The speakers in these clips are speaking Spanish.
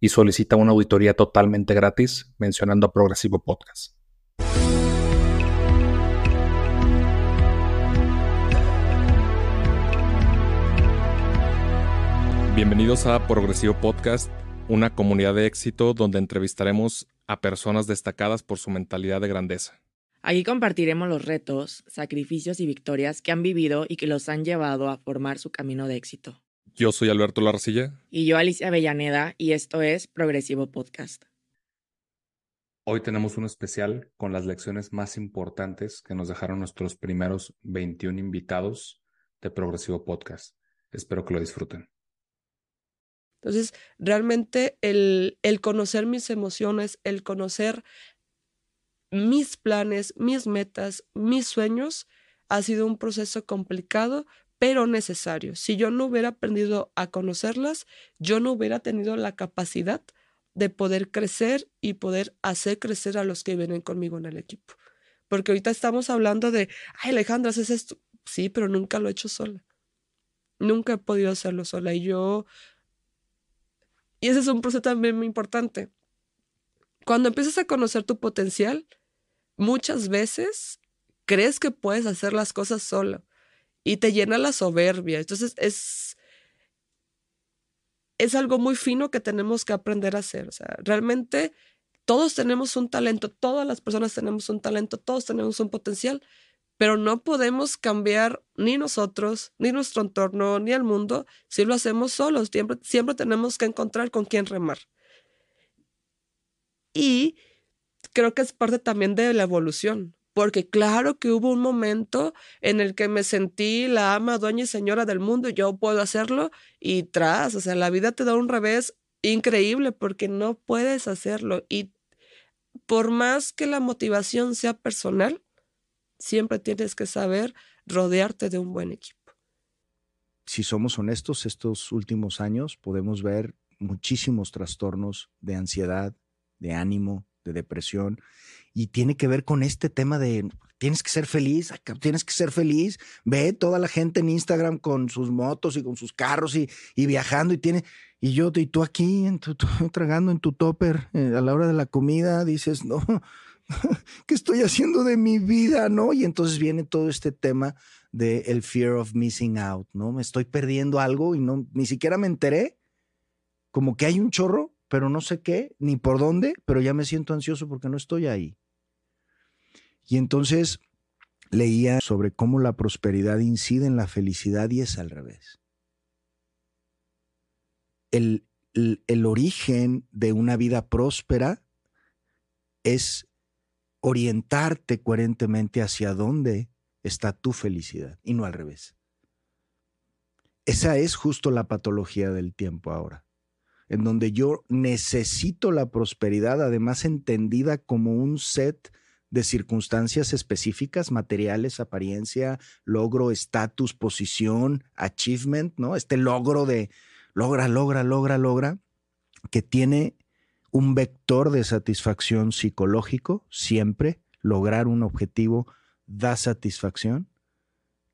y solicita una auditoría totalmente gratis mencionando a Progresivo Podcast. Bienvenidos a Progresivo Podcast, una comunidad de éxito donde entrevistaremos a personas destacadas por su mentalidad de grandeza. Aquí compartiremos los retos, sacrificios y victorias que han vivido y que los han llevado a formar su camino de éxito. Yo soy Alberto Larcilla. Y yo Alicia Avellaneda y esto es Progresivo Podcast. Hoy tenemos un especial con las lecciones más importantes que nos dejaron nuestros primeros 21 invitados de Progresivo Podcast. Espero que lo disfruten. Entonces, realmente el, el conocer mis emociones, el conocer mis planes, mis metas, mis sueños, ha sido un proceso complicado, pero necesario. Si yo no hubiera aprendido a conocerlas, yo no hubiera tenido la capacidad de poder crecer y poder hacer crecer a los que vienen conmigo en el equipo. Porque ahorita estamos hablando de, ay Alejandra, haces esto. Sí, pero nunca lo he hecho sola. Nunca he podido hacerlo sola. Y yo... Y ese es un proceso también muy importante. Cuando empiezas a conocer tu potencial, muchas veces crees que puedes hacer las cosas sola y te llena la soberbia. Entonces es, es algo muy fino que tenemos que aprender a hacer. O sea, realmente todos tenemos un talento, todas las personas tenemos un talento, todos tenemos un potencial, pero no podemos cambiar ni nosotros, ni nuestro entorno, ni el mundo si lo hacemos solos. Siempre, siempre tenemos que encontrar con quién remar. Y creo que es parte también de la evolución porque claro que hubo un momento en el que me sentí la ama, dueña y señora del mundo, yo puedo hacerlo y tras, o sea, la vida te da un revés increíble porque no puedes hacerlo y por más que la motivación sea personal, siempre tienes que saber rodearte de un buen equipo. Si somos honestos, estos últimos años podemos ver muchísimos trastornos de ansiedad, de ánimo, de depresión y tiene que ver con este tema de tienes que ser feliz, tienes que ser feliz. Ve toda la gente en Instagram con sus motos y con sus carros y, viajando y tiene y yo y tú aquí en tu, tragando en tu topper eh, a la hora de la comida dices, "No, ¿qué estoy haciendo de mi vida, no?" Y entonces viene todo este tema de el fear of missing out, ¿no? Me estoy perdiendo algo y no ni siquiera me enteré. Como que hay un chorro pero no sé qué, ni por dónde, pero ya me siento ansioso porque no estoy ahí. Y entonces leía sobre cómo la prosperidad incide en la felicidad y es al revés. El, el, origen de una vida próspera es orientarte coherentemente hacia dónde está tu felicidad y no al revés. Esa es justo la patología del tiempo ahora en donde yo necesito la prosperidad, además entendida como un set de circunstancias específicas, materiales, apariencia, logro, estatus, posición, achievement, ¿no? Este logro de logra, logra, logra, logra, que tiene un vector de satisfacción psicológico, siempre lograr un objetivo da satisfacción,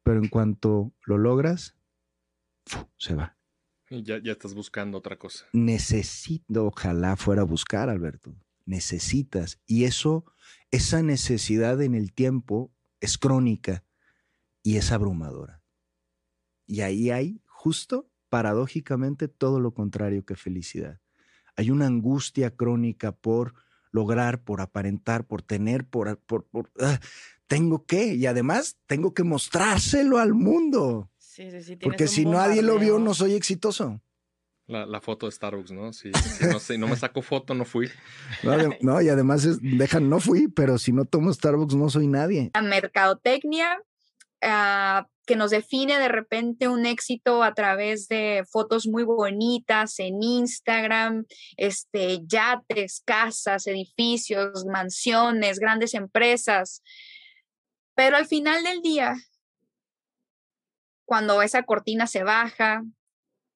pero en cuanto lo logras, se va. Ya, ya estás buscando otra cosa. Necesito, ojalá fuera a buscar, Alberto. Necesitas. Y eso, esa necesidad en el tiempo es crónica y es abrumadora. Y ahí hay justo, paradójicamente, todo lo contrario que felicidad. Hay una angustia crónica por lograr, por aparentar, por tener, por... por, por ah, tengo que, y además tengo que mostrárselo al mundo. Porque si nadie lo vio, no soy exitoso. La, foto de Starbucks, ¿no? Si, no, no, me saco foto, no fui. No, y además dejan, no fui, pero si no tomo Starbucks, no soy nadie. La mercadotecnia ah, que nos define de repente un éxito a través de fotos muy bonitas en Instagram, este, yates, casas, edificios, mansiones, grandes empresas. Pero al final del día, cuando esa cortina se baja,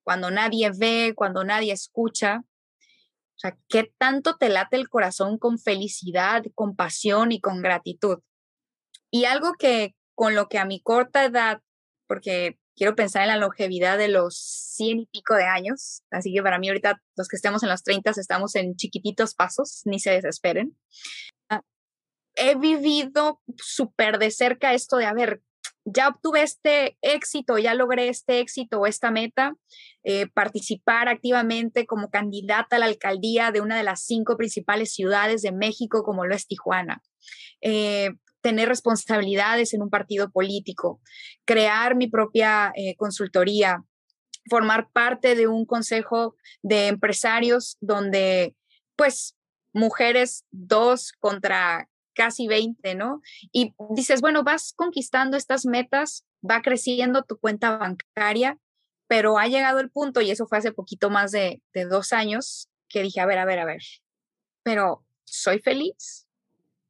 cuando nadie ve, cuando nadie escucha, o sea, ¿qué tanto te late el corazón con felicidad, con pasión y con gratitud? Y algo que con lo que a mi corta edad, porque quiero pensar en la longevidad de los cien y pico de años, así que para mí ahorita los que estemos en los 30 estamos en chiquititos pasos, ni se desesperen. Ah, he vivido súper de cerca esto de, a ver, ya obtuve este éxito, ya logré este éxito o esta meta, eh, participar activamente como candidata a la alcaldía de una de las cinco principales ciudades de México, como lo es Tijuana. Eh, tener responsabilidades en un partido político, crear mi propia eh, consultoría, formar parte de un consejo de empresarios donde, pues, mujeres dos contra casi 20, ¿no? Y dices, bueno, vas conquistando estas metas, va creciendo tu cuenta bancaria, pero ha llegado el punto, y eso fue hace poquito más de, dos años, que dije, a ver, a ver, a ver, pero ¿soy feliz?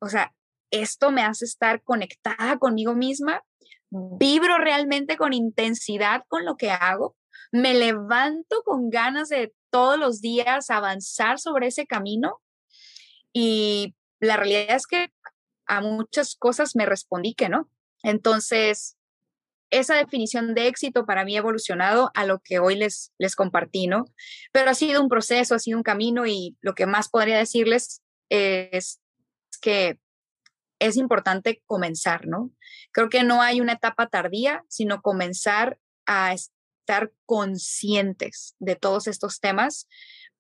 O sea, esto me hace estar conectada conmigo misma, vibro realmente con intensidad con lo que hago, me levanto con ganas de todos los días avanzar sobre ese camino y la realidad es que a muchas cosas me respondí que no. Entonces, esa definición de éxito para mí ha evolucionado a lo que hoy les, les compartí, ¿no? Pero ha sido un proceso, ha sido un camino y lo que más podría decirles es que es importante comenzar, ¿no? Creo que no hay una etapa tardía, sino comenzar a estar conscientes de todos estos temas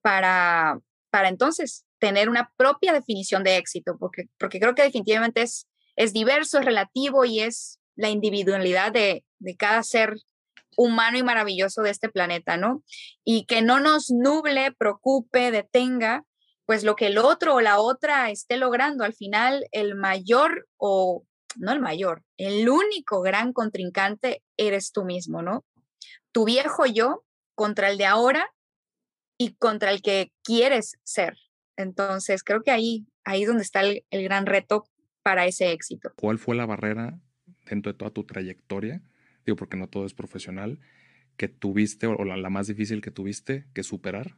para, para entonces tener una propia definición de éxito, porque, porque creo que definitivamente es, es diverso, es relativo y es la individualidad de, de cada ser humano y maravilloso de este planeta, ¿no? Y que no nos nuble, preocupe, detenga, pues lo que el otro o la otra esté logrando. Al final, el mayor o no el mayor, el único gran contrincante eres tú mismo, ¿no? Tu viejo yo contra el de ahora y contra el que quieres ser. Entonces, creo que ahí, ahí es donde está el, gran reto para ese éxito. ¿Cuál fue la barrera dentro de toda tu trayectoria? Digo, porque no todo es profesional, que tuviste o la, la más difícil que tuviste que superar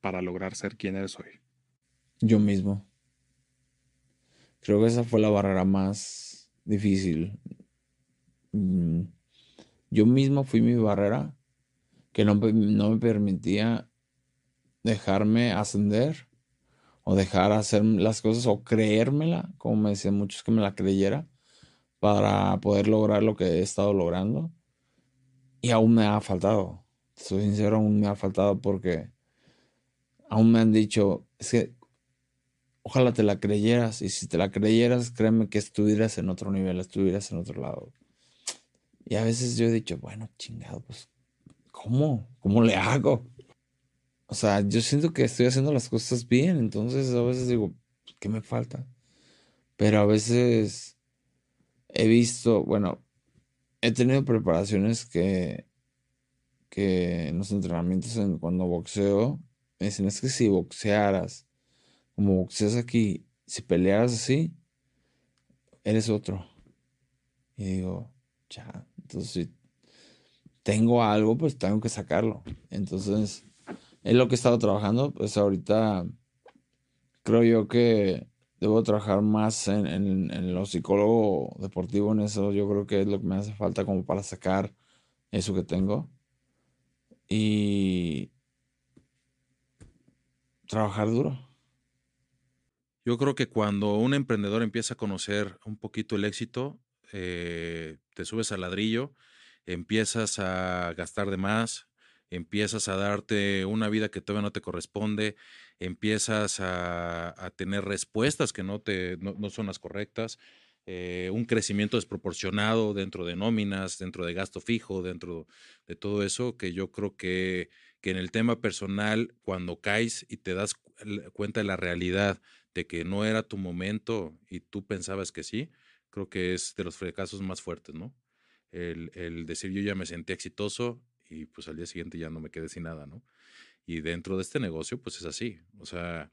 para lograr ser quien eres hoy. Yo mismo. Creo que esa fue la barrera más difícil. Mm, yo mismo fui mi barrera que no, no me permitía dejarme ascender o dejar hacer las cosas o creérmela, como me decían muchos que me la creyera, para poder lograr lo que he estado logrando. Y aún me ha faltado. Soy sincero, aún me ha faltado porque aún me han dicho, es que ojalá te la creyeras. Y si te la creyeras, créeme que estuvieras en otro nivel, estuvieras en otro lado. Y a veces yo he dicho, bueno, chingado, pues, ¿cómo? ¿Cómo le hago? O sea, yo siento que estoy haciendo las cosas bien, entonces a veces digo, ¿qué me falta? Pero a veces he visto, bueno, he tenido preparaciones que, que en los entrenamientos en, cuando boxeo, me dicen, es que si boxearas, como boxeas aquí, si pelearas así, eres otro. Y digo, ya, entonces si tengo algo, pues tengo que sacarlo. Entonces es lo que he estado trabajando. Pues ahorita creo yo que debo trabajar más en, en, lo psicólogo deportivo, en eso yo creo que es lo que me hace falta como para sacar eso que tengo. Y trabajar duro. Yo creo que cuando un emprendedor empieza a conocer un poquito el éxito, eh, te subes al ladrillo, empiezas a gastar de más, empiezas a darte una vida que todavía no te corresponde, empiezas a, tener respuestas que no, te, no, son las correctas, eh, un crecimiento desproporcionado dentro de nóminas, dentro de gasto fijo, dentro de todo eso, que yo creo que, que en el tema personal, cuando caes y te das cuenta de la realidad de que no era tu momento y tú pensabas que sí, creo que es de los fracasos más fuertes, ¿no? El, el decir yo ya me sentí exitoso y pues al día siguiente ya no me quedé sin nada, ¿no? Y dentro de este negocio, pues es así. O sea,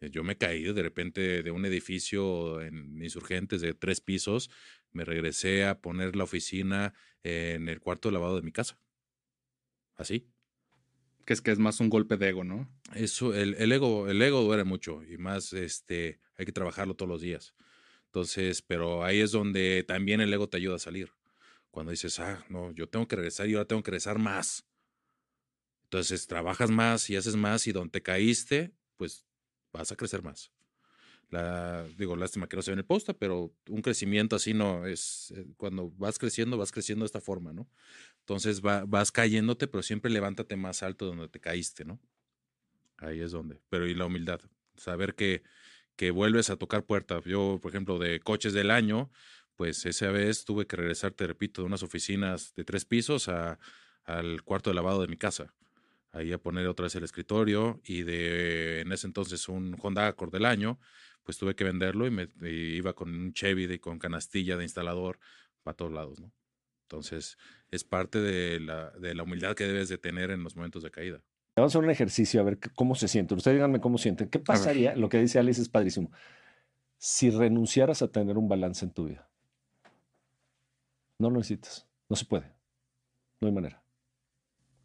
eh, yo me caí de repente de un edificio en Insurgentes de tres pisos, me regresé a poner la oficina en el cuarto de lavado de mi casa. Así. Que es que es más un golpe de ego, ¿no? Eso, el, el ego, el ego duele mucho y más, este, hay que trabajarlo todos los días. Entonces, pero ahí es donde también el ego te ayuda a salir. Cuando dices, ah, no, yo tengo que regresar y ahora tengo que regresar más. Entonces, trabajas más y haces más y donde te caíste, pues vas a crecer más. La, digo, lástima que no se ve en el posta, pero un crecimiento así no es, eh, cuando vas creciendo, vas creciendo de esta forma, ¿no? Entonces va, vas cayéndote, pero siempre levántate más alto donde te caíste, ¿no? Ahí es donde. Pero y la humildad, saber que, que vuelves a tocar puertas. Yo, por ejemplo, de coches del año, pues esa vez tuve que regresar, te repito, de unas oficinas de tres pisos a, al cuarto de lavado de mi casa ahí a poner otra vez el escritorio y de en ese entonces un Honda Accord del año, pues tuve que venderlo y me iba con un Chevy de, con canastilla de instalador para todos lados, ¿no? Entonces es parte de la, de la humildad que debes de tener en los momentos de caída. Vamos a hacer un ejercicio a ver cómo se sienten. Ustedes díganme cómo sienten. ¿Qué pasaría? Lo que dice Alice es padrísimo. Si renunciaras a tener un balance en tu vida. No lo necesitas. No se puede. No hay manera.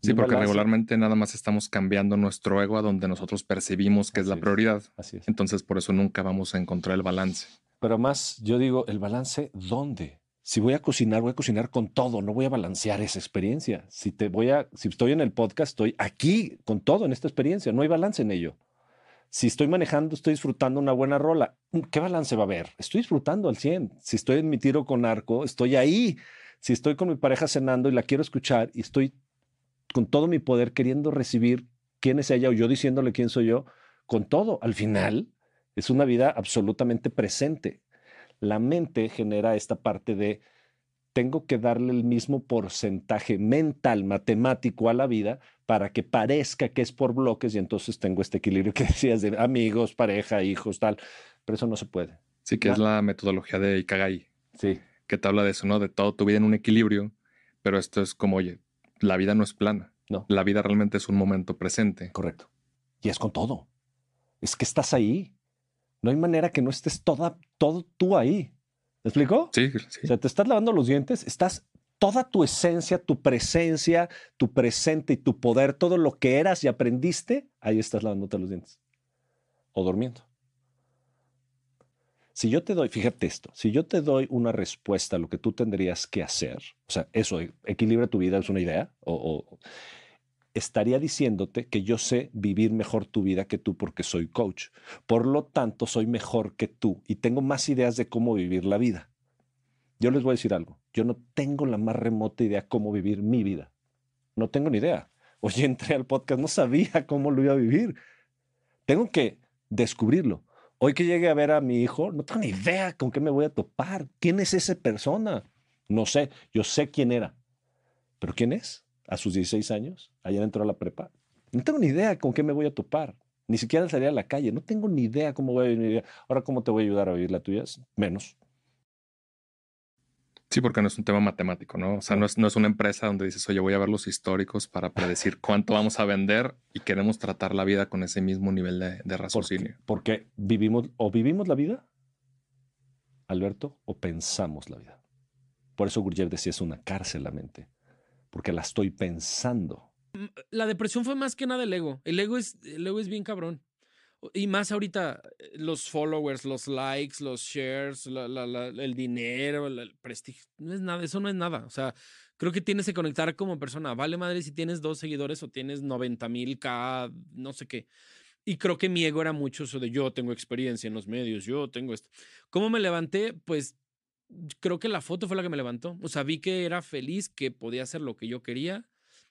Sí, porque regularmente nada más estamos cambiando nuestro ego a donde nosotros percibimos que es la prioridad. Así es. Entonces, por eso nunca vamos a encontrar el balance. Pero más, yo digo, ¿el balance dónde? Si voy a cocinar, voy a cocinar con todo, no voy a balancear esa experiencia. Si te voy a, si estoy en el podcast, estoy aquí con todo en esta experiencia, no hay balance en ello. Si estoy manejando, estoy disfrutando una buena rola, ¿qué balance va a haber? Estoy disfrutando al 100. Si estoy en mi tiro con arco, estoy ahí. Si estoy con mi pareja cenando y la quiero escuchar y estoy con todo mi poder queriendo recibir quién es ella o yo diciéndole quién soy yo, con todo. Al final es una vida absolutamente presente. La mente genera esta parte de tengo que darle el mismo porcentaje mental, matemático a la vida para que parezca que es por bloques y entonces tengo este equilibrio que decías de amigos, pareja, hijos, tal. Pero eso no se puede. Sí, que es la metodología de Ikagai. Sí. Que te habla de eso, ¿no? De todo tu vida en un equilibrio. Pero esto es como, oye, la vida no es plana. No. La vida realmente es un momento presente. Correcto. Y es con todo. Es que estás ahí. No hay manera que no estés toda, todo tú ahí. ¿Me explico? Sí, sí. O sea, te estás lavando los dientes, estás toda tu esencia, tu presencia, tu presente y tu poder, todo lo que eras y aprendiste, ahí estás lavándote los dientes. O durmiendo. Si yo te doy, fíjate esto, si yo te doy una respuesta a lo que tú tendrías que hacer, o sea, eso, equilibra tu vida, es una idea, o, estaría diciéndote que yo sé vivir mejor tu vida que tú porque soy coach. Por lo tanto, soy mejor que tú y tengo más ideas de cómo vivir la vida. Yo les voy a decir algo, yo no tengo la más remota idea cómo vivir mi vida. No tengo ni idea. Oye, entré al podcast, no sabía cómo lo iba a vivir. Tengo que descubrirlo. Hoy que llegue a ver a mi hijo, no tengo ni idea con qué me voy a topar. ¿Quién es esa persona? No sé, yo sé quién era. ¿Pero quién es? A sus 16 años, allá entró a la prepa. No tengo ni idea con qué me voy a topar. Ni siquiera salir a la calle. No tengo ni idea cómo voy a vivir. Ahora, ¿cómo te voy a ayudar a vivir la tuya? Menos. Sí, porque no es un tema matemático, ¿no? O sea, no es, no es, una empresa donde dices, oye, voy a ver los históricos para predecir cuánto vamos a vender y queremos tratar la vida con ese mismo nivel de, de raciocinio. Porque, porque, vivimos, o vivimos la vida, Alberto, o pensamos la vida. Por eso Gurdjieff decía, es una cárcel la mente, porque la estoy pensando. La depresión fue más que nada el ego. El ego es, el ego es bien cabrón. Y más ahorita, eh, los followers, los likes, los shares, el dinero, el, prestigio, no es nada, eso no es nada. O sea, creo que tienes que conectar como persona. Vale madre si tienes dos seguidores o tienes 90 mil K, no sé qué. Y creo que mi ego era mucho eso de yo tengo experiencia en los medios, yo tengo esto. ¿Cómo me levanté? Pues creo que la foto fue la que me levantó. O sea, vi que era feliz, que podía hacer lo que yo quería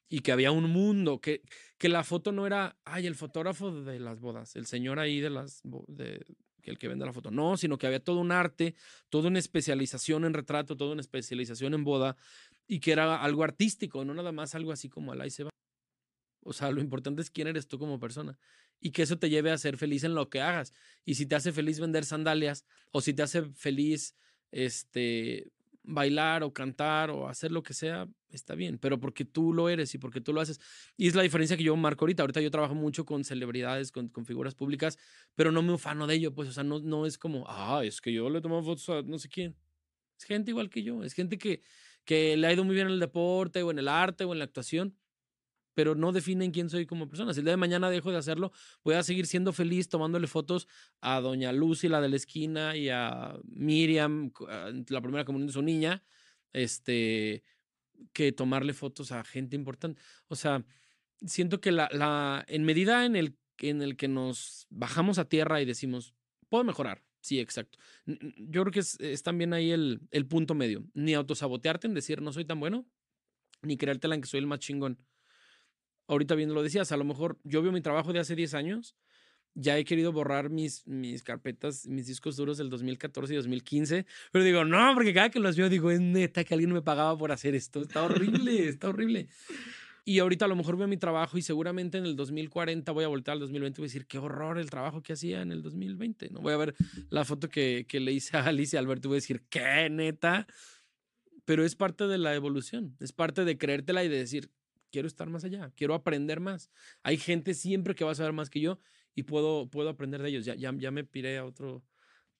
y que había un mundo, que, que la foto no era, ay, el fotógrafo de las bodas, el señor ahí de las, de, el que vende la foto, no, sino que había todo un arte, toda una especialización en retrato, toda una especialización en boda y que era algo artístico, no nada más algo así como al ahí se va. O sea, lo importante es quién eres tú como persona y que eso te lleve a ser feliz en lo que hagas. Y si te hace feliz vender sandalias o si te hace feliz este, bailar o cantar o hacer lo que sea, está bien, pero porque tú lo eres y porque tú lo haces. Y es la diferencia que yo marco ahorita. Ahorita yo trabajo mucho con celebridades, con, figuras públicas, pero no me ufano de ello, pues, o sea, no, no es como, ah, es que yo le tomo fotos a no sé quién. Es gente igual que yo, es gente que, que le ha ido muy bien en el deporte o en el arte o en la actuación, pero no definen quién soy como persona. Si el día de mañana dejo de hacerlo, voy a seguir siendo feliz tomándole fotos a doña Lucy, la de la esquina, y a Miriam, la primera comunión de su niña, este, que tomarle fotos a gente importante. O sea, siento que la, la, en medida en el, en el que nos bajamos a tierra y decimos, puedo mejorar, Sí, exacto. Yo creo que es, también ahí el, el, punto medio. Ni autosabotearte en decir no soy tan bueno, ni creértela en que soy el más chingón. Ahorita bien lo decías, a lo mejor yo veo mi trabajo de hace 10 años, ya he querido borrar mis, mis carpetas, mis discos duros del 2014 y 2015, pero digo, no, porque cada que los veo digo, es neta que alguien me pagaba por hacer esto, está horrible, está horrible. Y ahorita a lo mejor veo mi trabajo y seguramente en el 2040 voy a voltear al 2020 y voy a decir, qué horror el trabajo que hacía en el 2020. ¿no? Voy a ver la foto que, que le hice a Alicia Alberto y voy a decir, qué neta. Pero es parte de la evolución, es parte de creértela y de decir, quiero estar más allá, quiero aprender más. Hay gente siempre que va a saber más que yo y puedo, puedo aprender de ellos. Ya, ya, ya me piré a otro,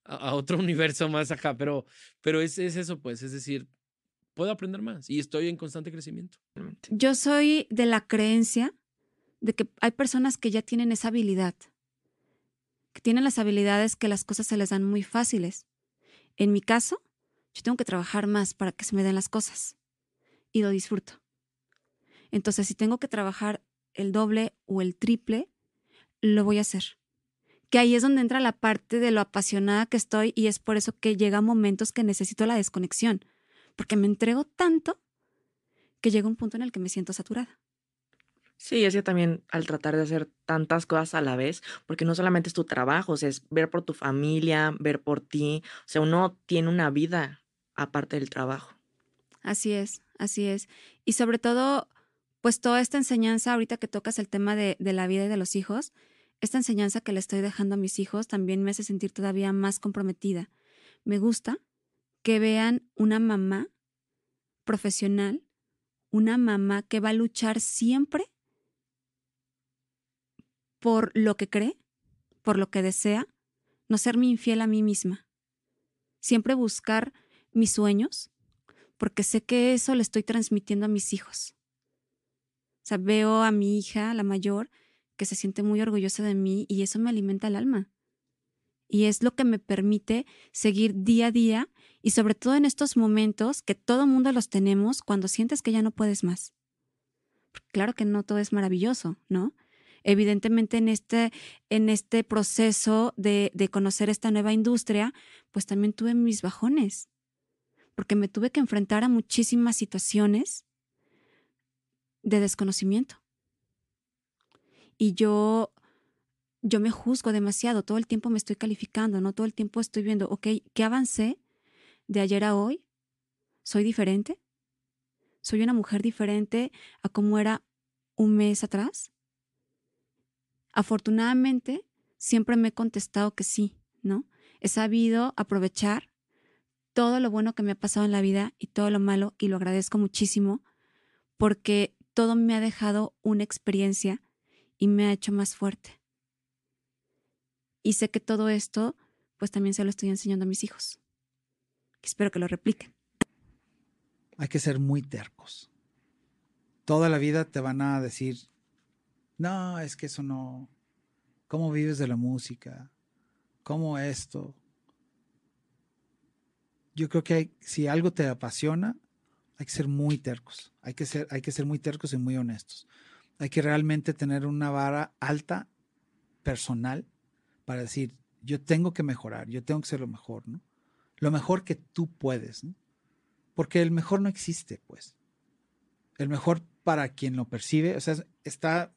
a, otro universo más acá, pero, pero es, es eso, pues, es decir, puedo aprender más y estoy en constante crecimiento. Yo soy de la creencia de que hay personas que ya tienen esa habilidad, que tienen las habilidades que las cosas se les dan muy fáciles. En mi caso, yo tengo que trabajar más para que se me den las cosas y lo disfruto. Entonces, si tengo que trabajar el doble o el triple, lo voy a hacer. Que ahí es donde entra la parte de lo apasionada que estoy y es por eso que llega momentos que necesito la desconexión porque me entrego tanto que llega un punto en el que me siento saturada. Sí, es que también al tratar de hacer tantas cosas a la vez, porque no solamente es tu trabajo, o sea, es ver por tu familia, ver por ti, o sea, uno tiene una vida aparte del trabajo. Así es, así es. Y sobre todo, pues toda esta enseñanza, ahorita que tocas el tema de, la vida y de los hijos, esta enseñanza que le estoy dejando a mis hijos también me hace sentir todavía más comprometida. Me gusta que vean una mamá profesional, una mamá que va a luchar siempre por lo que cree, por lo que desea, no serme infiel a mí misma. Siempre buscar mis sueños, porque sé que eso le estoy transmitiendo a mis hijos. O sea, veo a mi hija, la mayor, que se siente muy orgullosa de mí y eso me alimenta el alma. Y es lo que me permite seguir día a día y sobre todo en estos momentos que todo mundo los tenemos cuando sientes que ya no puedes más. claro que no todo es maravilloso, ¿no? Evidentemente en este, en este proceso de, de conocer esta nueva industria, pues también tuve mis bajones, porque me tuve que enfrentar a muchísimas situaciones de desconocimiento. Y yo yo me juzgo demasiado, todo el tiempo me estoy calificando, ¿no? Todo el tiempo estoy viendo, ok, ¿qué avancé de ayer a hoy? ¿Soy diferente? ¿Soy una mujer diferente a como era un mes atrás? Afortunadamente, siempre me he contestado que sí, ¿no? He sabido aprovechar todo lo bueno que me ha pasado en la vida y todo lo malo y lo agradezco muchísimo porque todo me ha dejado una experiencia y me ha hecho más fuerte. Y sé que todo esto, pues también se lo estoy enseñando a mis hijos. Espero que lo repliquen. Hay que ser muy tercos. Toda la vida te van a decir, no, es que eso no. ¿Cómo vives de la música? ¿Cómo esto? Yo creo que si algo te apasiona, hay que ser muy tercos. Hay que ser, hay que ser muy tercos y muy honestos. Hay que realmente tener una vara alta, personal, para decir, yo tengo que mejorar, yo tengo que ser lo mejor, ¿no? Lo mejor que tú puedes, ¿no? Porque el mejor no existe, pues. El mejor para quien lo percibe, o sea, está,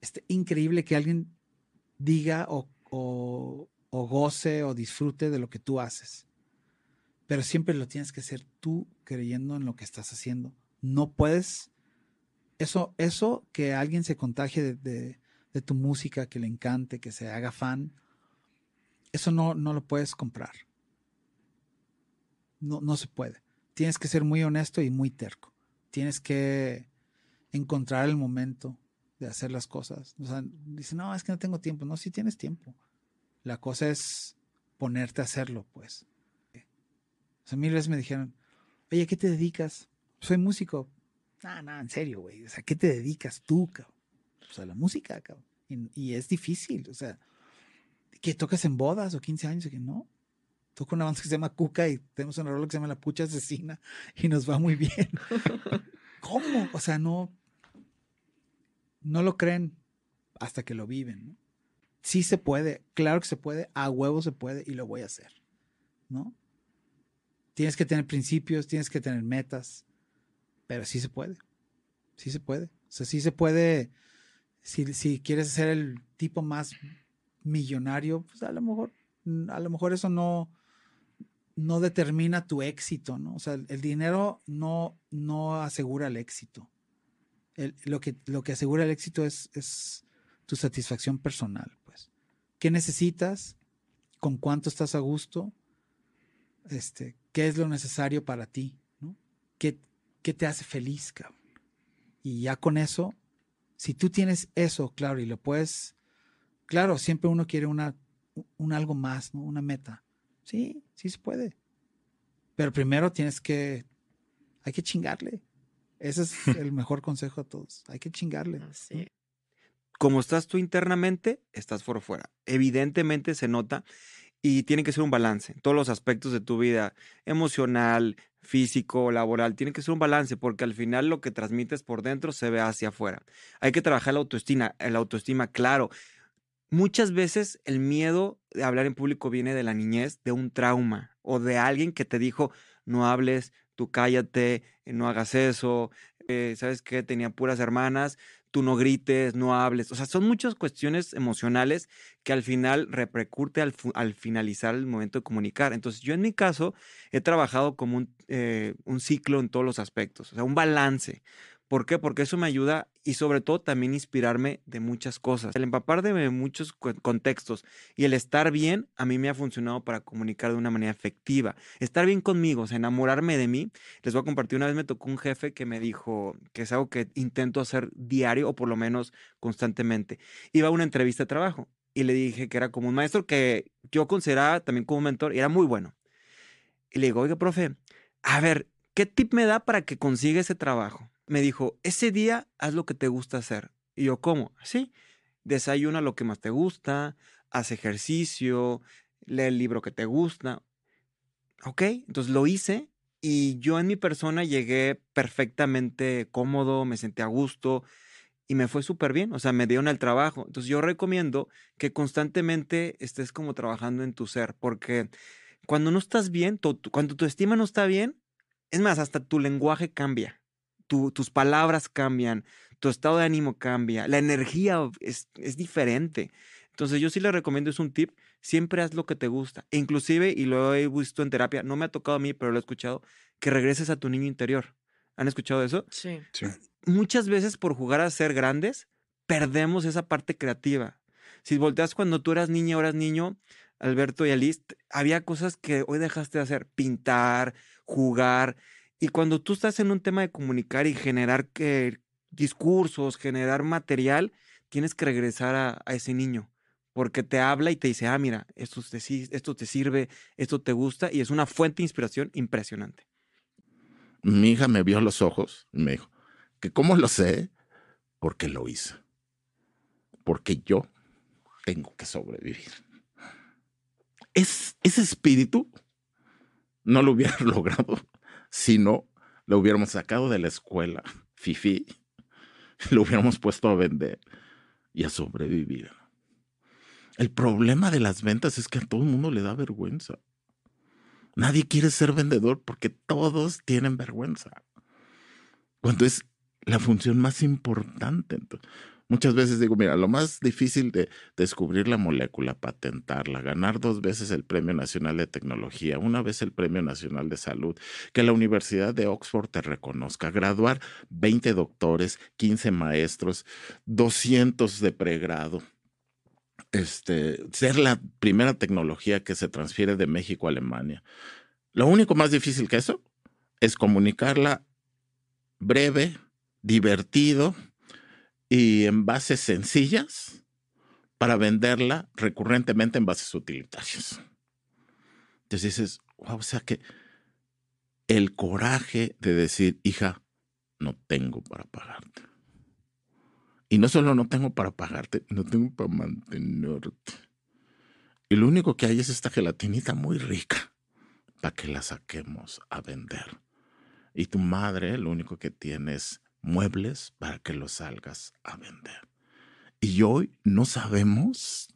está increíble que alguien diga o, o, o goce o disfrute de lo que tú haces. Pero siempre lo tienes que hacer tú creyendo en lo que estás haciendo. No puedes, eso, eso que alguien se contagie de de tu música, que le encante, que se haga fan, eso no, no lo puedes comprar. No, no se puede. Tienes que ser muy honesto y muy terco. Tienes que encontrar el momento de hacer las cosas. O sea, dice, no, es que no tengo tiempo. No, sí tienes tiempo. La cosa es ponerte a hacerlo, pues. O sea, mil veces me dijeron, oye, ¿qué te dedicas? Soy músico. No, no, en serio, güey. O sea, ¿qué te dedicas tú, cabrón? Pues a la música, cabrón. Y, y es difícil, o sea, que tocas en bodas o 15 años, y que no. Toco una banda que se llama Cuca y tenemos una rola que se llama La Pucha Asesina y nos va muy bien. ¿Cómo? O sea, no, no lo creen hasta que lo viven, ¿no? Sí se puede, claro que se puede, a huevo se puede y lo voy a hacer, ¿no? Tienes que tener principios, tienes que tener metas, pero sí se puede, sí se puede. O sea, sí se puede, si, si quieres ser el tipo más millonario, pues a lo mejor, a lo mejor eso no, no determina tu éxito, ¿no? O sea, el dinero no, no asegura el éxito. Lo, que, lo que asegura el éxito es, es tu satisfacción personal, pues. ¿Qué necesitas? ¿Con cuánto estás a gusto? Este, ¿Qué es lo necesario para ti? ¿no? ¿Qué, ¿Qué te hace feliz, cabrón? Y ya con eso, si tú tienes eso, claro, y lo puedes, claro, siempre uno quiere una, un algo más, ¿no? Una meta. Sí, sí se puede. Pero primero tienes que, hay que chingarle. Ese es el mejor consejo a todos. Hay que chingarle. Así. como estás tú internamente, estás por fuera. Evidentemente se nota y tiene que ser un balance. Todos los aspectos de tu vida, emocional, físico, laboral, tiene que ser un balance porque al final lo que transmites por dentro se ve hacia afuera. Hay que trabajar la autoestima, la autoestima, claro. Muchas veces el miedo de hablar en público viene de la niñez, de un trauma o de alguien que te dijo, no hables, tú cállate, no hagas eso, eh, ¿sabes qué? Tenía puras hermanas, tú no grites, no hables. O sea, son muchas cuestiones emocionales que al final repercute al, al finalizar el momento de comunicar. Entonces, yo en mi caso he trabajado como un, eh, un ciclo en todos los aspectos, o sea, un balance. ¿Por qué? Porque eso me ayuda y sobre todo también inspirarme de muchas cosas. El empapar de muchos contextos y el estar bien a mí me ha funcionado para comunicar de una manera efectiva. Estar bien conmigo, o enamorarme de mí. Les voy a compartir, una vez me tocó un jefe que me dijo que es algo que intento hacer diario o por lo menos constantemente. Iba a una entrevista de trabajo y le dije que era como un maestro que yo consideraba también como un mentor y era muy bueno. Y le digo, oiga, profe, a ver, ¿qué tip me da para que consiga ese trabajo? Me dijo, ese día haz lo que te gusta hacer. Y yo, ¿cómo? Sí, desayuna lo que más te gusta, haz ejercicio, lee el libro que te gusta. Ok, entonces lo hice y yo en mi persona llegué perfectamente cómodo, me sentí a gusto y me fue súper bien, o sea, me dieron el trabajo. Entonces yo recomiendo que constantemente estés como trabajando en tu ser, porque cuando no estás bien, tu- cuando tu estima no está bien, es más, hasta tu lenguaje cambia, tu- tus palabras cambian, tu estado de ánimo cambia, la energía es, es diferente. Entonces yo sí le recomiendo, es un tip, siempre haz lo que te gusta. E inclusive, y lo he visto en terapia, no me ha tocado a mí, pero lo he escuchado, que regreses a tu niño interior. ¿Han escuchado eso? Sí. muchas veces por jugar a ser grandes, perdemos esa parte creativa. Si volteas cuando tú eras niña o eras niño, Alberto y Alice, había cosas que hoy dejaste de hacer, pintar, jugar. Y cuando tú estás en un tema de comunicar y generar discursos, generar material, tienes que regresar a, ese niño. Porque te habla y te dice, ah, mira, esto te, esto te sirve, esto te gusta, y es una fuente de inspiración impresionante. Mi hija me vio los ojos y me dijo, ¿que cómo lo sé? Porque lo hice. Porque yo tengo que sobrevivir. Es, ese espíritu no lo hubiera logrado si no lo hubiéramos sacado de la escuela, fifi, lo hubiéramos puesto a vender y a sobrevivir. El problema de las ventas es que a todo el mundo le da vergüenza. Nadie quiere ser vendedor porque todos tienen vergüenza. Cuando es la función más importante. Muchas veces digo, mira, lo más difícil de descubrir la molécula, patentarla, ganar dos veces el Premio Nacional de Tecnología, una vez el Premio Nacional de Salud, que la Universidad de Oxford te reconozca, graduar 20 doctores, 15 maestros, 200 de pregrado, este, ser la primera tecnología que se transfiere de México a Alemania. Lo único más difícil que eso es comunicarla breve, divertido y en bases sencillas para venderla recurrentemente en bases utilitarias. Entonces dices, wow, o sea que el coraje de decir, hija, no tengo para pagarte. Y no solo no tengo para pagarte, no tengo para mantenerte. Y lo único que hay es esta gelatinita muy rica para que la saquemos a vender. Y tu madre lo único que tiene es muebles para que los salgas a vender. Y hoy no sabemos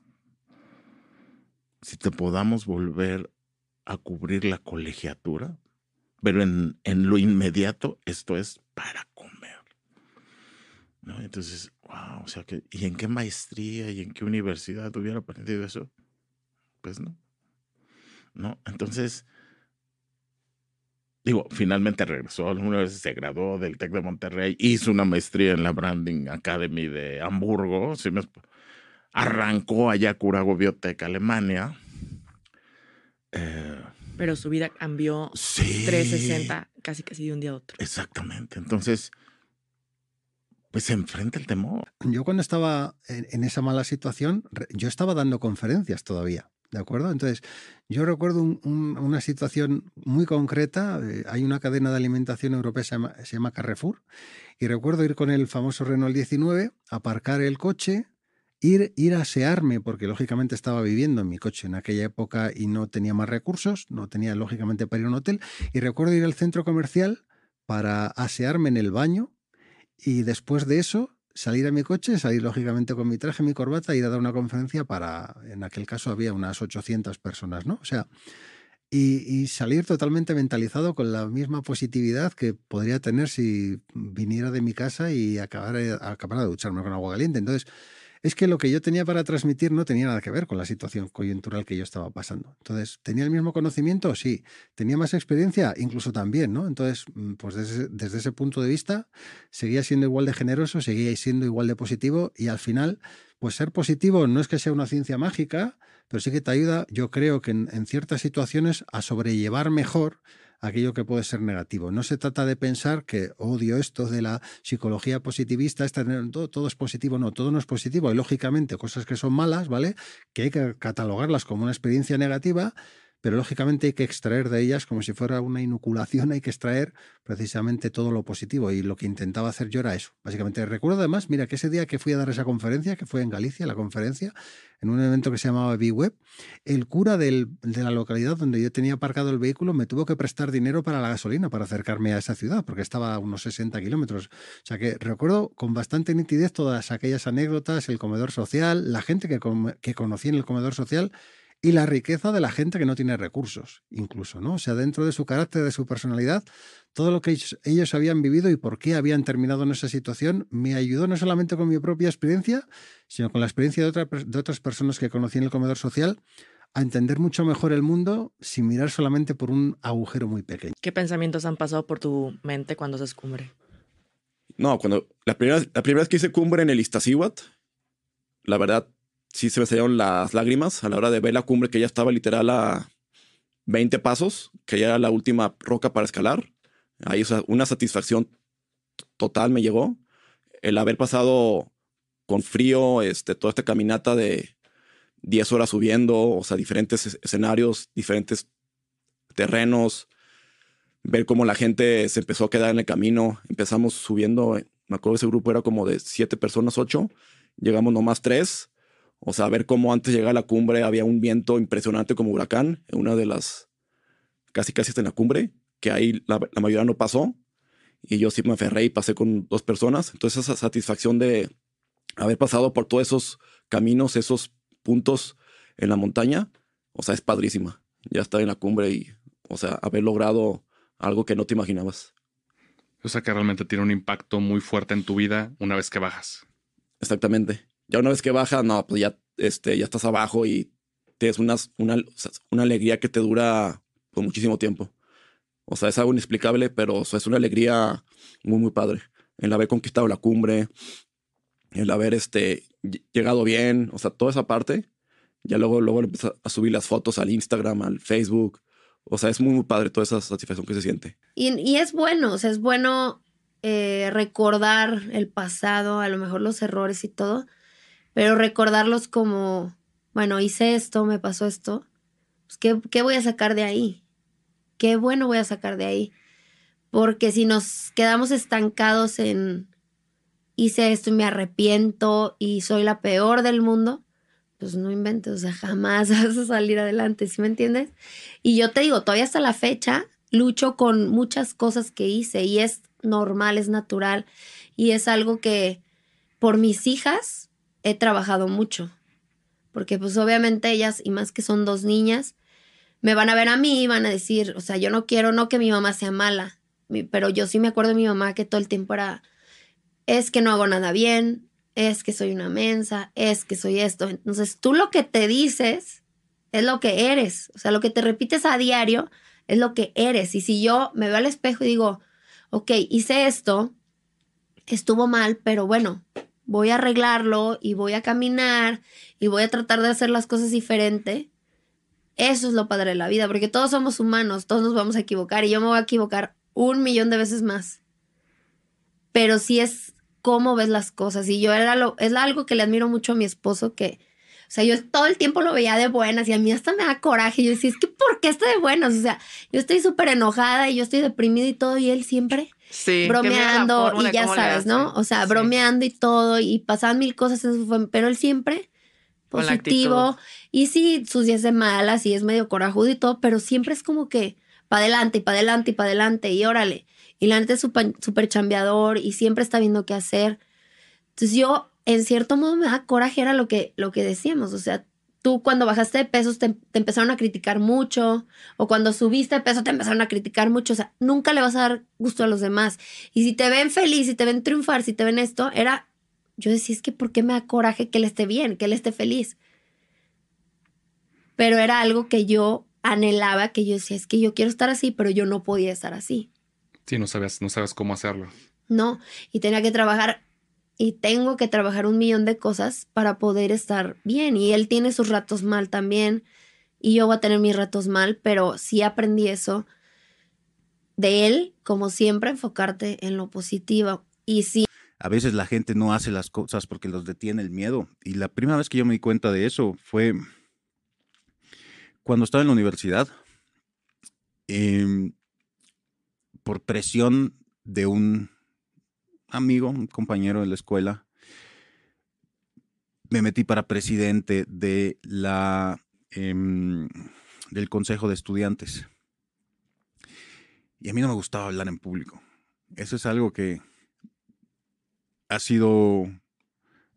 si te podamos volver a cubrir la colegiatura, pero en, en lo inmediato esto es para comer. ¿no? Entonces, wow, o sea que, ¿y en qué maestría y en qué universidad hubiera aprendido eso? Pues no. ¿No? Entonces, digo, finalmente regresó, alguna vez se graduó del TEC de Monterrey, hizo una maestría en la Branding Academy de Hamburgo, arrancó allá a Curago Biotech, Alemania. Eh, Pero su vida cambió 360 casi casi de un día a otro. Exactamente. Entonces, pues se enfrenta el temor. Yo cuando estaba en, en esa mala situación, yo estaba dando conferencias todavía. ¿De acuerdo? Entonces, yo recuerdo un, un, una situación muy concreta. Eh, hay una cadena de alimentación europea, se llama, se llama, Carrefour, y recuerdo ir con el famoso Renault 19, aparcar el coche, ir, ir a asearme, porque lógicamente estaba viviendo en mi coche en aquella época y no tenía más recursos, no tenía lógicamente para ir a un hotel, y recuerdo ir al centro comercial para asearme en el baño, y después de eso salir a mi coche, salir lógicamente con mi traje, mi corbata, ir a dar una conferencia para, en aquel caso había unas 800 personas, ¿no? O sea, y, salir totalmente mentalizado con la misma positividad que podría tener si viniera de mi casa y acabara, acabara de ducharme con agua caliente. Entonces, es que lo que yo tenía para transmitir no tenía nada que ver con la situación coyuntural que yo estaba pasando. Entonces, ¿tenía el mismo conocimiento? Sí. ¿Tenía más experiencia? Incluso también, ¿no? Entonces, pues desde, ese punto de vista, seguía siendo igual de generoso, seguía siendo igual de positivo y al final, pues ser positivo no es que sea una ciencia mágica, pero sí que te ayuda, yo creo que en ciertas situaciones, a sobrellevar mejor aquello que puede ser negativo. No se trata de pensar que odio esto de la psicología positivista, esta, todo, todo, es positivo, no, todo no es positivo. Hay lógicamente cosas que son malas, ¿vale? Que hay que catalogarlas como una experiencia negativa, pero lógicamente hay que extraer de ellas como si fuera una inoculación, hay que extraer precisamente todo lo positivo y lo que intentaba hacer yo era eso. Básicamente recuerdo además, mira, que ese día que fui a dar esa conferencia, que fue en Galicia, la conferencia, en un evento que se llamaba B-Web, el cura de la localidad donde yo tenía aparcado el vehículo me tuvo que prestar dinero para la gasolina, para acercarme a esa ciudad, porque estaba a unos 60 kilómetros. O sea que recuerdo con bastante nitidez todas aquellas anécdotas, el comedor social, la gente que, que conocí en el comedor social y la riqueza de la gente que no tiene recursos, incluso, ¿no? O sea, dentro de su carácter, de su personalidad, todo lo que ellos, ellos, habían vivido y por qué habían terminado en esa situación me ayudó no solamente con mi propia experiencia, sino con la experiencia de, otra, de otras personas que conocí en el comedor social, a entender mucho mejor el mundo sin mirar solamente por un agujero muy pequeño. ¿Qué pensamientos han pasado por tu mente cuando se cumbre? No, cuando la primera, la primera vez que hice cumbre en el Iztaccíhuatl, la verdad sí se me salieron las lágrimas a la hora de ver la cumbre que ya estaba literal a 20 pasos, que ya era la última roca para escalar. Ahí una satisfacción total me llegó. El haber pasado con frío este, toda esta caminata de 10 horas subiendo, o sea, diferentes escenarios, diferentes terrenos, ver cómo la gente se empezó a quedar en el camino. Empezamos subiendo, me acuerdo ese grupo era como de 7 personas, 8, llegamos nomás 3 o sea, ver cómo antes de llegar a la cumbre había un viento impresionante como huracán en una de las, casi casi hasta en la cumbre, que ahí la, la mayoría no pasó. Y yo sí me aferré y pasé con dos personas. Entonces esa satisfacción de haber pasado por todos esos caminos, esos puntos en la montaña, o sea, es padrísima. Ya estar en la cumbre y, o sea, haber logrado algo que no te imaginabas. O sea, que realmente tiene un impacto muy fuerte en tu vida una vez que bajas. Exactamente. Ya una vez que bajas, no, pues ya, este, ya estás abajo y tienes una, una, una alegría que te dura por muchísimo tiempo. O sea, es algo inexplicable, pero o sea, es una alegría muy, muy padre. El haber conquistado la cumbre, el haber este, llegado bien, o sea, toda esa parte. Ya luego, luego empiezas a subir las fotos al Instagram, al Facebook. O sea, es muy, muy padre toda esa satisfacción que se siente. Y, y es bueno, o sea, es bueno eh, recordar el pasado, a lo mejor los errores y todo, pero recordarlos como, bueno, hice esto, me pasó esto, pues, ¿qué, ¿qué voy a sacar de ahí? ¿Qué bueno voy a sacar de ahí? Porque si nos quedamos estancados en hice esto y me arrepiento y soy la peor del mundo, pues no inventes, o sea, jamás vas a salir adelante, ¿sí me entiendes? Y yo te digo, todavía hasta la fecha lucho con muchas cosas que hice y es normal, es natural y es algo que por mis hijas he trabajado mucho, porque pues obviamente ellas, y más que son dos niñas, me van a ver a mí y van a decir, o sea, yo no quiero, no que mi mamá sea mala, pero yo sí me acuerdo de mi mamá que todo el tiempo era, es que no hago nada bien, es que soy una mensa, es que soy esto. Entonces tú lo que te dices es lo que eres, o sea, lo que te repites a diario es lo que eres. Y si yo me veo al espejo y digo, ok, hice esto, estuvo mal, pero bueno, voy a arreglarlo y voy a caminar y voy a tratar de hacer las cosas diferente. Eso es lo padre de la vida, porque todos somos humanos, todos nos vamos a equivocar y yo me voy a equivocar un millón de veces más. Pero sí es cómo ves las cosas. Y yo era lo, es algo que le admiro mucho a mi esposo, que, o sea, yo todo el tiempo lo veía de buenas y a mí hasta me da coraje. Yo decía, es que ¿por qué está de buenas? O sea, yo estoy súper enojada y yo estoy deprimida y todo, y él siempre Sí, bromeando y ya sabes, ¿no? O sea, Sí. bromeando y todo y pasaban mil cosas en su fam- pero él siempre positivo y sí, sus días de malas y es medio corajudo y todo, pero siempre es como que para adelante y para adelante y para adelante y órale. Y la neta es súper súper chambeador y siempre está viendo qué hacer. Entonces yo, en cierto modo, me da coraje, era lo que, lo que decíamos, o sea, tú cuando bajaste de pesos te, te empezaron a criticar mucho, o cuando subiste de peso te empezaron a criticar mucho, o sea, nunca le vas a dar gusto a los demás. Y si te ven feliz, si te ven triunfar, si te ven esto, era, yo decía, es que ¿por qué me da coraje que él esté bien, que él esté feliz? Pero era algo que yo anhelaba, que yo decía, es que yo quiero estar así, pero yo no podía estar así. Sí, no sabes, no sabes cómo hacerlo. No, y tenía que trabajar y tengo que trabajar un millón de cosas para poder estar bien. Y él tiene sus ratos mal también y yo voy a tener mis ratos mal, pero sí aprendí eso de él, como siempre, enfocarte en lo positivo. Y sí, A veces la gente no hace las cosas porque los detiene el miedo. Y la primera vez que yo me di cuenta de eso fue cuando estaba en la universidad. Em, por presión de un amigo, un compañero de la escuela, me metí para presidente de la, em, del Consejo de Estudiantes. Y a mí no me gustaba hablar en público. Eso es algo que ha sido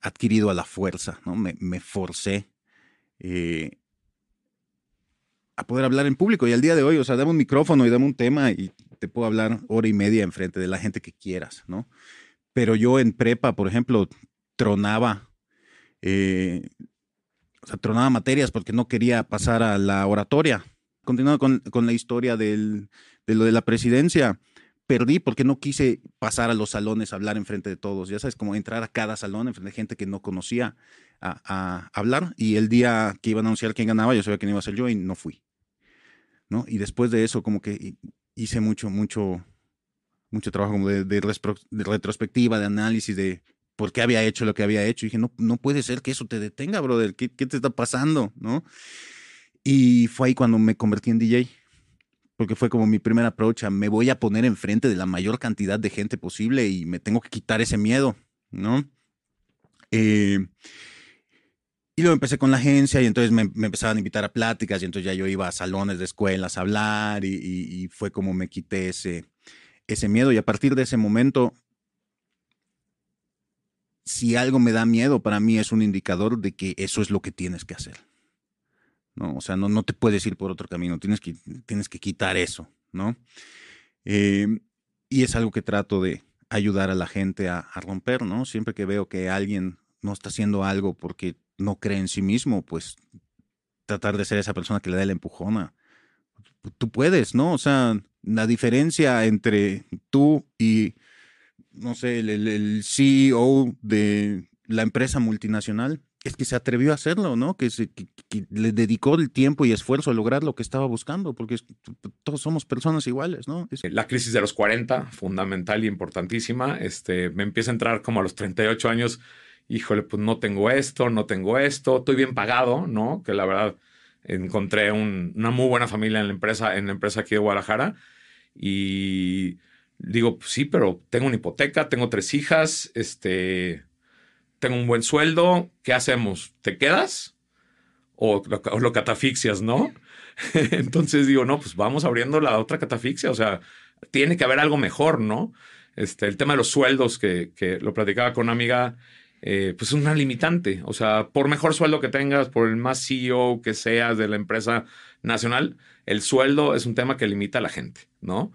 adquirido a la fuerza, ¿no? Me, me forcé eh, a poder hablar en público. Y al día de hoy, o sea, dame un micrófono y dame un tema y te puedo hablar hora y media enfrente de la gente que quieras, ¿no? Pero yo en prepa, por ejemplo, tronaba, eh, tronaba materias porque no quería pasar a la oratoria. Continuando con, con la historia del, de lo de la presidencia, perdí porque no quise pasar a los salones a hablar enfrente de todos. Ya sabes, como entrar a cada salón enfrente de gente que no conocía a, a hablar. Y el día que iban a anunciar quién ganaba, yo sabía quién iba a ser yo y no fui. ¿no? Y después de eso, como que hi- hice mucho, mucho, mucho trabajo como de, de de retrospectiva, de análisis de por qué había hecho lo que había hecho. Y dije, no, no puede ser que eso te detenga, brother. ¿Qué, qué te está pasando? ¿No? Y fue ahí cuando me convertí en DJ porque fue como mi primer approach a me voy a poner enfrente de la mayor cantidad de gente posible y me tengo que quitar ese miedo, ¿no? Eh, y luego empecé con la agencia y entonces me, me empezaban a invitar a pláticas y entonces ya yo iba a salones de escuelas a hablar y, y- y fue como me quité ese, ese miedo y a partir de ese momento, si algo me da miedo, para mí es un indicador de que eso es lo que tienes que hacer. ¿no? O sea, no, no te puedes ir por otro camino, tienes que, tienes que quitar eso, ¿no? Eh, y es algo que trato de ayudar a la gente a, a romper, ¿no? Siempre que veo que alguien no está haciendo algo porque no cree en sí mismo, pues tratar de ser esa persona que le da el empujona. Tú puedes, ¿no? O sea, la diferencia entre tú y, no sé, el, CEO de la empresa multinacional es que se atrevió a hacerlo, ¿no? Que, se, que, que le dedicó el tiempo y esfuerzo a lograr lo que estaba buscando, porque todos somos personas iguales, ¿no? La crisis de los 40, fundamental y importantísima. Este, me empieza a entrar como a los 38 años. Híjole, pues no tengo esto, no tengo esto, estoy bien pagado, ¿no? Que la verdad encontré un- una muy buena familia en la empresa, en la empresa aquí de Guadalajara. Y digo, pues sí, pero tengo una hipoteca, tengo tres hijas, este, tengo un buen sueldo. ¿Qué hacemos? ¿Te quedas? O lo, o lo catafixias, ¿no? Entonces digo, no, pues vamos abriendo la otra catafixia. O sea, tiene que haber algo mejor, ¿no? Este, el tema de los sueldos, que, que lo platicaba con una amiga, eh, pues es una limitante. O sea, por mejor sueldo que tengas, por el más CEO que seas de la empresa nacional, el sueldo es un tema que limita a la gente, ¿no?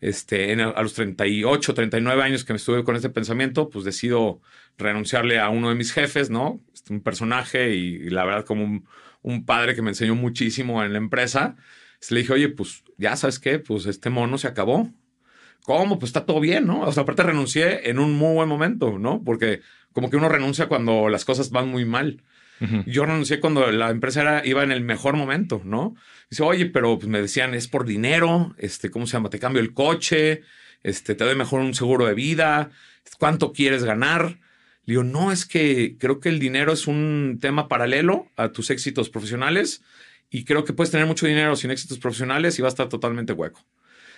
Este, en- a los 38, 39 años que me estuve con este pensamiento, pues decido renunciarle a uno de mis jefes, ¿no? Este, un personaje y, la verdad como un, un padre que me enseñó muchísimo en la empresa. Este, Le dije, oye, pues ya sabes qué, pues este mono se acabó. ¿Cómo? Pues está todo bien, ¿no? O sea, aparte renuncié en un muy buen momento, ¿no? Porque como que uno renuncia cuando las cosas van muy mal. Yo renuncié cuando la empresa era, iba en el mejor momento, ¿no? Dice, oye, pero pues me decían, es por dinero, este, ¿cómo se llama? Te cambio el coche, este, te doy mejor un seguro de vida, ¿cuánto quieres ganar? Le digo, no, es que creo que el dinero es un tema paralelo a tus éxitos profesionales y creo que puedes tener mucho dinero sin éxitos profesionales y va a estar totalmente hueco.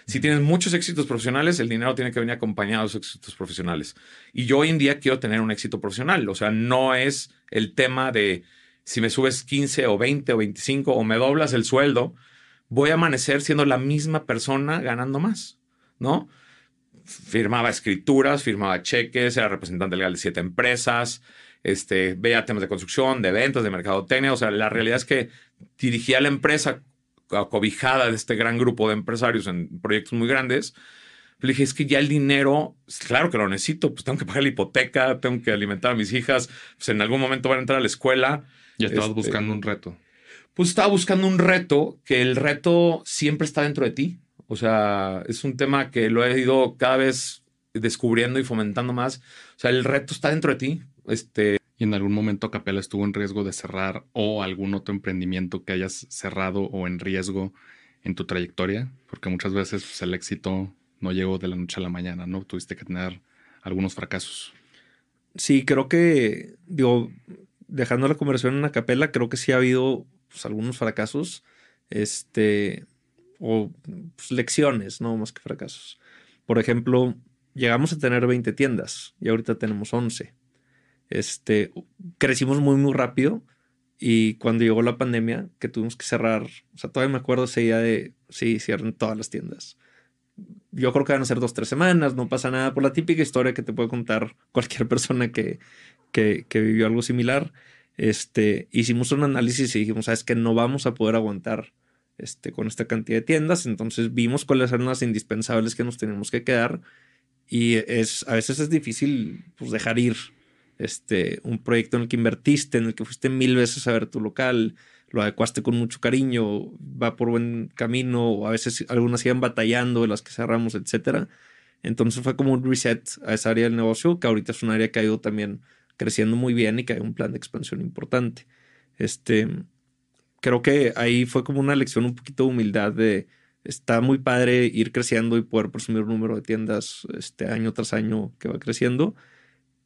Si tienes muchos éxitos profesionales, el dinero tiene que venir acompañado de esos éxitos profesionales. Y yo hoy en día quiero tener un éxito profesional. O sea, no es el tema de si me subes 15 o 20 o 25 o me doblas el sueldo, voy a amanecer siendo la misma persona ganando más, ¿no? Firmaba escrituras, firmaba cheques, era representante legal de siete empresas, este, veía temas de construcción, de ventas, de mercadotecnia. O sea, la realidad es que dirigía la empresa acobijada de este gran grupo de empresarios en proyectos muy grandes. Le dije, es que ya el dinero, pues, claro que lo necesito, pues tengo que pagar la hipoteca, tengo que alimentar a mis hijas, pues en algún momento van a entrar a la escuela. Ya estabas Este, buscando un reto. Pues estaba buscando un reto, que el reto siempre está dentro de ti. O sea, es un tema que lo he ido cada vez descubriendo y fomentando más. O sea, el reto está dentro de ti. Este, ¿Y en algún momento Capela estuvo en riesgo de cerrar o algún otro emprendimiento que hayas cerrado o en riesgo en tu trayectoria? Porque muchas veces pues, el éxito no llegó de la noche a la mañana, ¿no? Tuviste que tener algunos fracasos. Sí, creo que, digo, dejando la conversación en una capela, creo que sí ha habido pues, algunos fracasos, este, o pues, lecciones, no más que fracasos. Por ejemplo, llegamos a tener 20 tiendas y ahorita tenemos 11. Este, crecimos muy, muy rápido y cuando llegó la pandemia, que tuvimos que cerrar, o sea, todavía me acuerdo ese día de, sí, cierren todas las tiendas. Yo creo que van a ser dos, tres semanas, no pasa nada por la típica historia que te puede contar cualquier persona que, que, vivió algo similar. Este, hicimos un análisis y dijimos, sabes que no vamos a poder aguantar este, con esta cantidad de tiendas. Entonces vimos cuáles eran las indispensables que nos tenemos que quedar. Y es, a veces es difícil pues, dejar ir este, un proyecto en el que invertiste, en el que fuiste mil veces a ver tu local, lo adecuaste con mucho cariño, va por buen camino, o a veces algunas iban batallando de las que cerramos, etcétera. Entonces fue como un reset a esa área del negocio, que ahorita es un área que ha ido también creciendo muy bien y que hay un plan de expansión importante. Este, creo que ahí fue como una lección un poquito de humildad de está muy padre ir creciendo y poder presumir un número de tiendas este año tras año que va creciendo,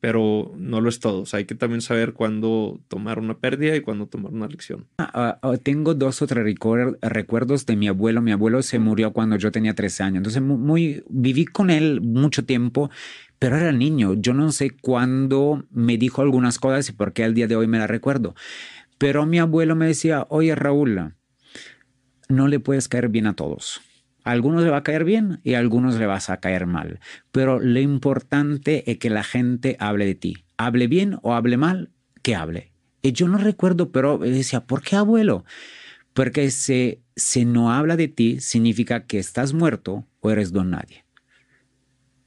pero no lo es todo. O sea, hay que también saber cuándo tomar una pérdida y cuándo tomar una lección. Ah, ah, tengo dos o tres recuer- recuerdos de mi abuelo. Mi abuelo se murió cuando yo tenía 13 años. Entonces, mu- muy, viví con él mucho tiempo, pero era niño. Yo no sé cuándo me dijo algunas cosas y por qué al día de hoy me las recuerdo. Pero mi abuelo me decía, oye Raúl, no le puedes caer bien a todos. Algunos le va a caer bien y a algunos le vas a caer mal. Pero lo importante es que la gente hable de ti. Hable bien o hable mal, que hable. Y yo no recuerdo, pero decía, ¿por qué abuelo? Porque si, si no habla de ti, significa que estás muerto o eres don nadie.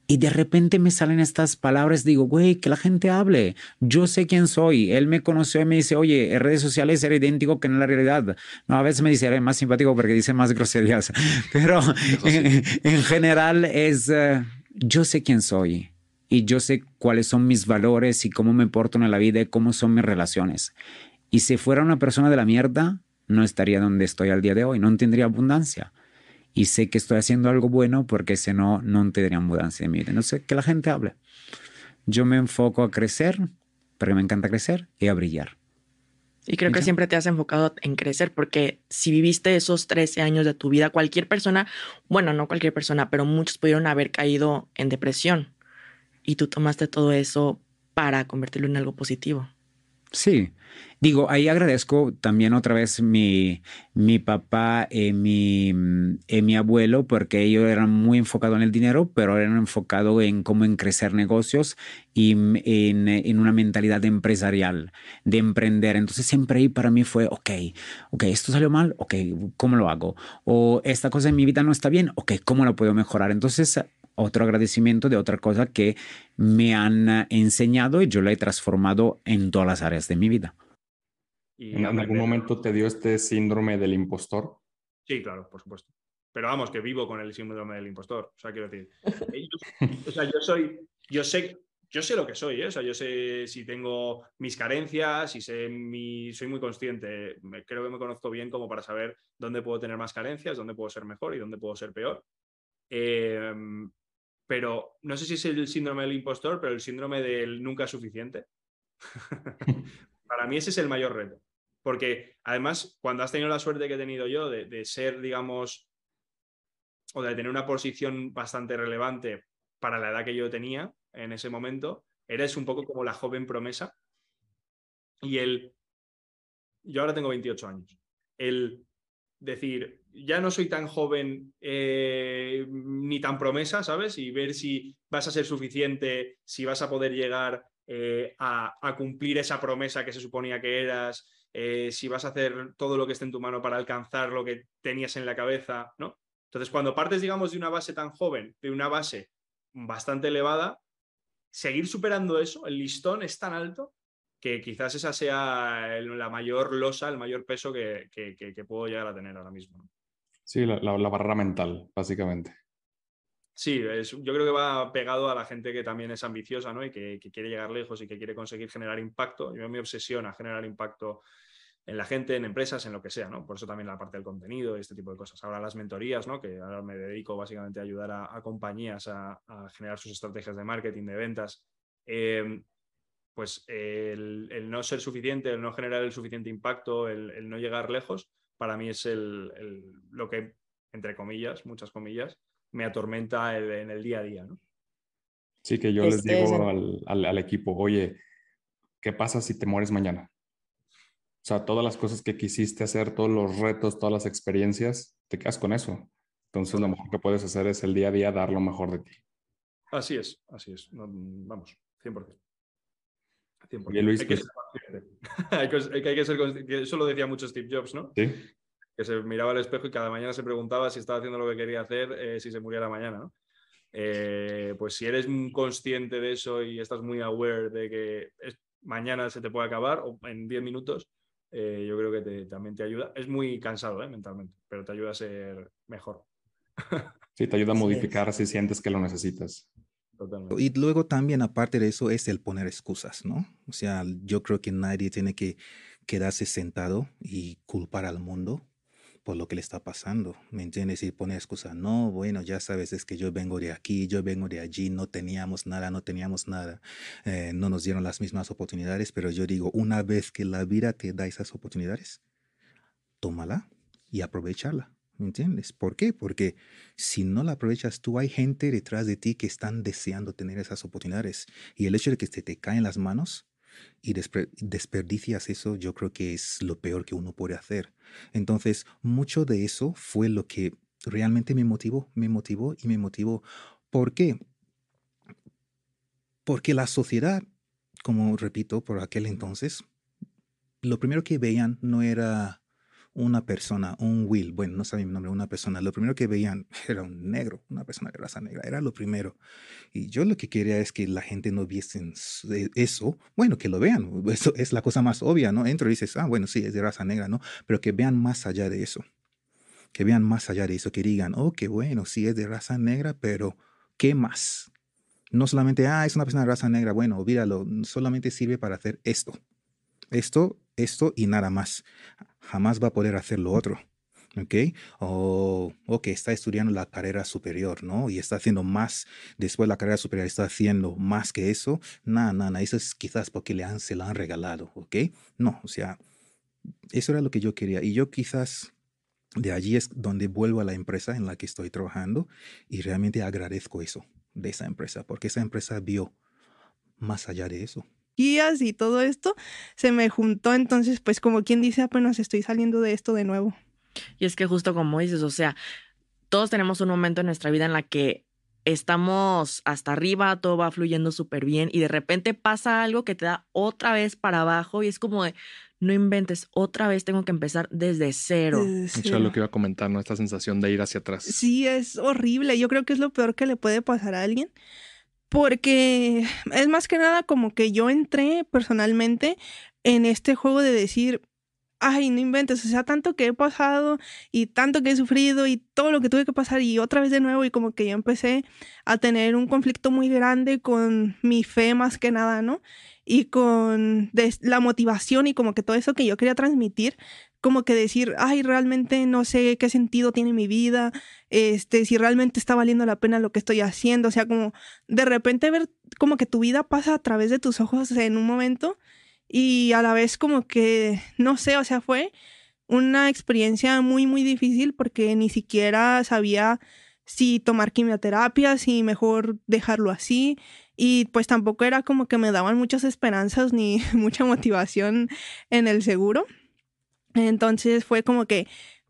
Y de repente me salen estas palabras, digo, güey, que la gente hable. Yo sé quién soy. Él me conoció y me dice, oye, en redes sociales era idéntico que en la realidad. No, a veces me dice, eres más simpático porque dice más groserías. Pero en, en general es, eh, yo sé quién soy. y yo sé cuáles son mis valores y cómo me porto en la vida y cómo son mis relaciones. Y si fuera una persona de la mierda, no estaría donde estoy al día de hoy, no tendría abundancia. Y sé que estoy haciendo algo bueno porque si no, no tendría abundancia en mi vida. No sé, que la gente hable. Yo me enfoco a crecer, porque me encanta crecer, y a brillar. Y creo que siempre te has enfocado en crecer, porque si viviste esos 13 años de tu vida, cualquier persona, bueno, no cualquier persona, pero muchos pudieron haber caído en depresión. Y tú tomaste todo eso para convertirlo en algo positivo. Sí, digo, ahí agradezco también otra vez mi, mi papá y mi, y mi abuelo, porque ellos eran muy enfocados en el dinero, pero eran enfocados en cómo crecer negocios y en, en, una mentalidad empresarial, de emprender. Entonces siempre ahí para mí fue, ok, ok, esto salió mal, ok, ¿cómo lo hago? O esta cosa en mi vida no está bien, ok, ¿cómo lo puedo mejorar? Entonces otro agradecimiento de otra cosa que me han eh, enseñado y yo la he transformado en todas las áreas de mi vida. ¿En, algún momento te dio este síndrome del impostor? Sí, claro, por supuesto. Pero vamos, que vivo con el síndrome del impostor. O sea, quiero decir, o sea, yo soy, yo sé, yo sé lo que soy, ¿eh? o sea, yo sé si tengo mis carencias y sé mi, soy muy consciente. creo que me conozco bien como para saber dónde puedo tener más carencias, dónde puedo ser mejor y dónde puedo ser peor. Eh, pero no sé si es el síndrome del impostor, pero el síndrome del nunca suficiente. Para mí ese es el mayor reto. Porque además, cuando has tenido la suerte que he tenido yo de, ser, digamos, o de tener una posición bastante relevante para la edad que yo tenía en ese momento, eres un poco como la joven promesa. Y el, yo ahora tengo 28 años, el decir, ya no soy tan joven eh, ni tan promesa, ¿sabes? Y ver si vas a ser suficiente, si vas a poder llegar eh, a, cumplir esa promesa que se suponía que eras, eh, si vas a hacer todo lo que esté en tu mano para alcanzar lo que tenías en la cabeza, ¿no? Entonces, cuando partes, digamos, de una base tan joven, de una base bastante elevada, seguir superando eso, el listón es tan alto que quizás esa sea la mayor losa, el mayor peso que, puedo llegar a tener ahora mismo. Sí, la, barrera mental, básicamente. Sí, yo creo que va pegado a la gente que también es ambiciosa ¿no? y que, quiere llegar lejos y que quiere conseguir generar impacto. Yo me obsesiona generar impacto en la gente, en empresas, en lo que sea, ¿no? Por eso también la parte del contenido este tipo de cosas. Ahora las mentorías, ¿no? Que ahora me dedico básicamente a ayudar a, compañías a, generar sus estrategias de marketing, de ventas. Eh, pues el, no ser suficiente, el no generar el suficiente impacto, el, no llegar lejos, para mí es lo que, entre comillas, muchas comillas, me atormenta en el día a día. ¿no? Sí, que yo les este digo al, equipo, oye, ¿qué pasa si te mueres mañana? O sea, todas las cosas que quisiste hacer, todos los retos, todas las experiencias, te quedas con eso. Entonces, lo mejor que puedes hacer es el día a día dar lo mejor de ti. Así es, así es. vamos, 100%. Luis, hay, que ser, eso lo decía mucho Steve Jobs, ¿no? Sí. Que se miraba al espejo y cada mañana se preguntaba si estaba haciendo lo que quería hacer, eh, si se muriera mañana, ¿no? Eh, pues si eres consciente de eso y estás muy aware de que mañana se te puede acabar o en 10 minutos, eh, yo creo que también te ayuda. Es muy cansado mentalmente, pero te ayuda a ser mejor. Sí, te ayuda a modificar si sientes que lo necesitas. Y luego también, aparte de eso, es el poner excusas, ¿no? O sea, yo creo que nadie tiene que quedarse sentado y culpar al mundo por lo que le está pasando, ¿me entiendes? Y poner excusas, no, bueno, ya sabes, es que yo vengo de aquí, yo vengo de allí, no teníamos nada, no teníamos nada, eh, no nos dieron las mismas oportunidades, pero yo digo, una vez que la vida te da esas oportunidades, tómala y aprovecharla. ¿Me entiendes? ¿Por qué? Porque si no la aprovechas tú, hay gente detrás de ti que están deseando tener esas oportunidades. Y el hecho de que se te caen las manos y desperdicias eso, yo creo que es lo peor que uno puede hacer. Entonces, mucho de eso fue lo que realmente me motivó, me motivó y me motivó. ¿Por qué? Porque la sociedad, como repito, por aquel entonces, lo primero que veían no era una persona, un Will, bueno, no sabía mi nombre, una persona, lo primero que veían era un negro, una persona de raza negra, era lo primero. Y yo lo que quería es que la gente no viese eso, bueno, que lo vean, eso es la cosa más obvia, ¿no? Entro y dices, ah, bueno, sí, es de raza negra, ¿no? Pero que vean más allá de eso, que vean más allá de eso, que digan, oh, qué bueno, sí es de raza negra, pero ¿qué más? No solamente, ah, es una persona de raza negra, bueno, olvídalo, solamente sirve para hacer esto. Esto, esto y nada más. Jamás va a poder hacer lo otro. ¿ok? O, o, que está estudiando la carrera superior, ¿no? Y está haciendo más, después de la carrera superior está haciendo más que eso. Nada, nada, eso es quizás porque le han, se la han regalado, ¿ok? No, o sea, eso era lo que yo quería. Y yo quizás de allí es donde vuelvo a la empresa en la que estoy trabajando y realmente agradezco eso de esa empresa, porque esa empresa vio más allá de eso. Guías y todo esto se me juntó, entonces pues como quien dice, apenas estoy saliendo de esto de nuevo. Y es que justo como dices, o sea, todos tenemos un momento en nuestra vida en la que estamos hasta arriba, todo va fluyendo súper bien y de repente pasa algo que te da otra vez para abajo y es como de, no inventes, otra vez tengo que empezar desde cero. Eso es lo que iba a comentar, ¿no? Esta sensación de ir hacia atrás. Sí, es horrible. Yo creo que es lo peor que le puede pasar a alguien. Porque es más que nada como que yo entré personalmente en este juego de decir, ay, no inventes, o sea, tanto que he pasado y tanto que he sufrido y todo lo que tuve que pasar y otra vez de nuevo y como que yo empecé a tener un conflicto muy grande con mi fe más que nada, ¿no? Y con la motivación y como que todo eso que yo quería transmitir, como que decir, ay, realmente no sé qué sentido tiene mi vida, este, si realmente está valiendo la pena lo que estoy haciendo, o sea, como de repente ver como que tu vida pasa a través de tus ojos en un momento y a la vez como que, no sé, o sea, fue una experiencia muy, muy difícil porque ni siquiera sabía si tomar quimioterapia, si mejor dejarlo así. Y pues tampoco era como que me daban muchas esperanzas ni mucha motivación en el seguro. Entonces fue como que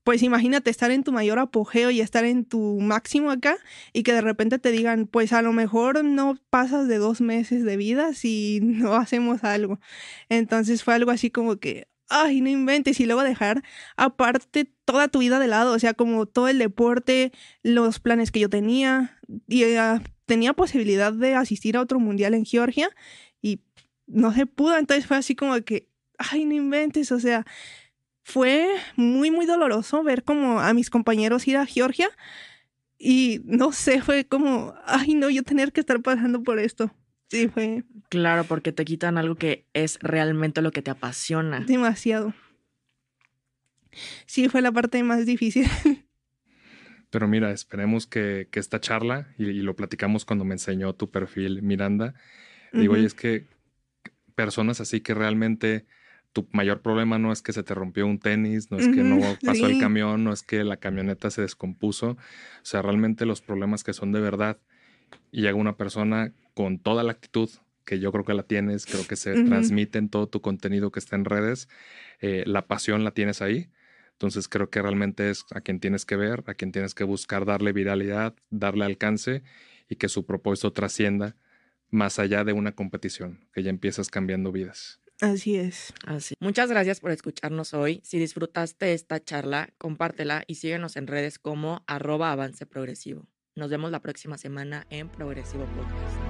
pues imagínate estar en tu mayor apogeo y estar en tu máximo acá y que de repente te digan, pues a lo mejor no pasas de dos meses de vida si no hacemos algo. Entonces fue algo así como que, ay, no inventes y luego dejar aparte toda tu vida de lado, o sea, como todo el deporte, los planes que yo tenía y uh, tenía posibilidad de asistir a otro mundial en Georgia y no se pudo, entonces fue así como que, ay, no inventes, o sea, fue muy, muy doloroso ver como a mis compañeros ir a Georgia y no sé, fue como, ay no, yo tener que estar pasando por esto. Sí, fue. Claro, porque te quitan algo que es realmente lo que te apasiona. Demasiado. Sí, fue la parte más difícil. Pero mira, esperemos que, que esta charla, y, y, lo platicamos cuando me enseñó tu perfil, Miranda, digo, uh -huh. y es que personas así que realmente tu mayor problema no es que se te rompió un tenis, no es que no pasó sí. el camión, no es que la camioneta se descompuso. O sea, realmente los problemas que son de verdad. Y llega una persona con toda la actitud que yo creo que la tienes, creo que se uh -huh. transmite en todo tu contenido que está en redes. Eh, la pasión la tienes ahí. Entonces creo que realmente es a quien tienes que ver, a quien tienes que buscar darle viralidad, darle alcance y que su propósito trascienda más allá de una competición, que ya empiezas cambiando vidas. Así es. Así. Muchas gracias por escucharnos hoy. Si disfrutaste esta charla, compártela y síguenos en redes como arroba avance progresivo. Nos vemos la próxima semana en Progresivo Podcast.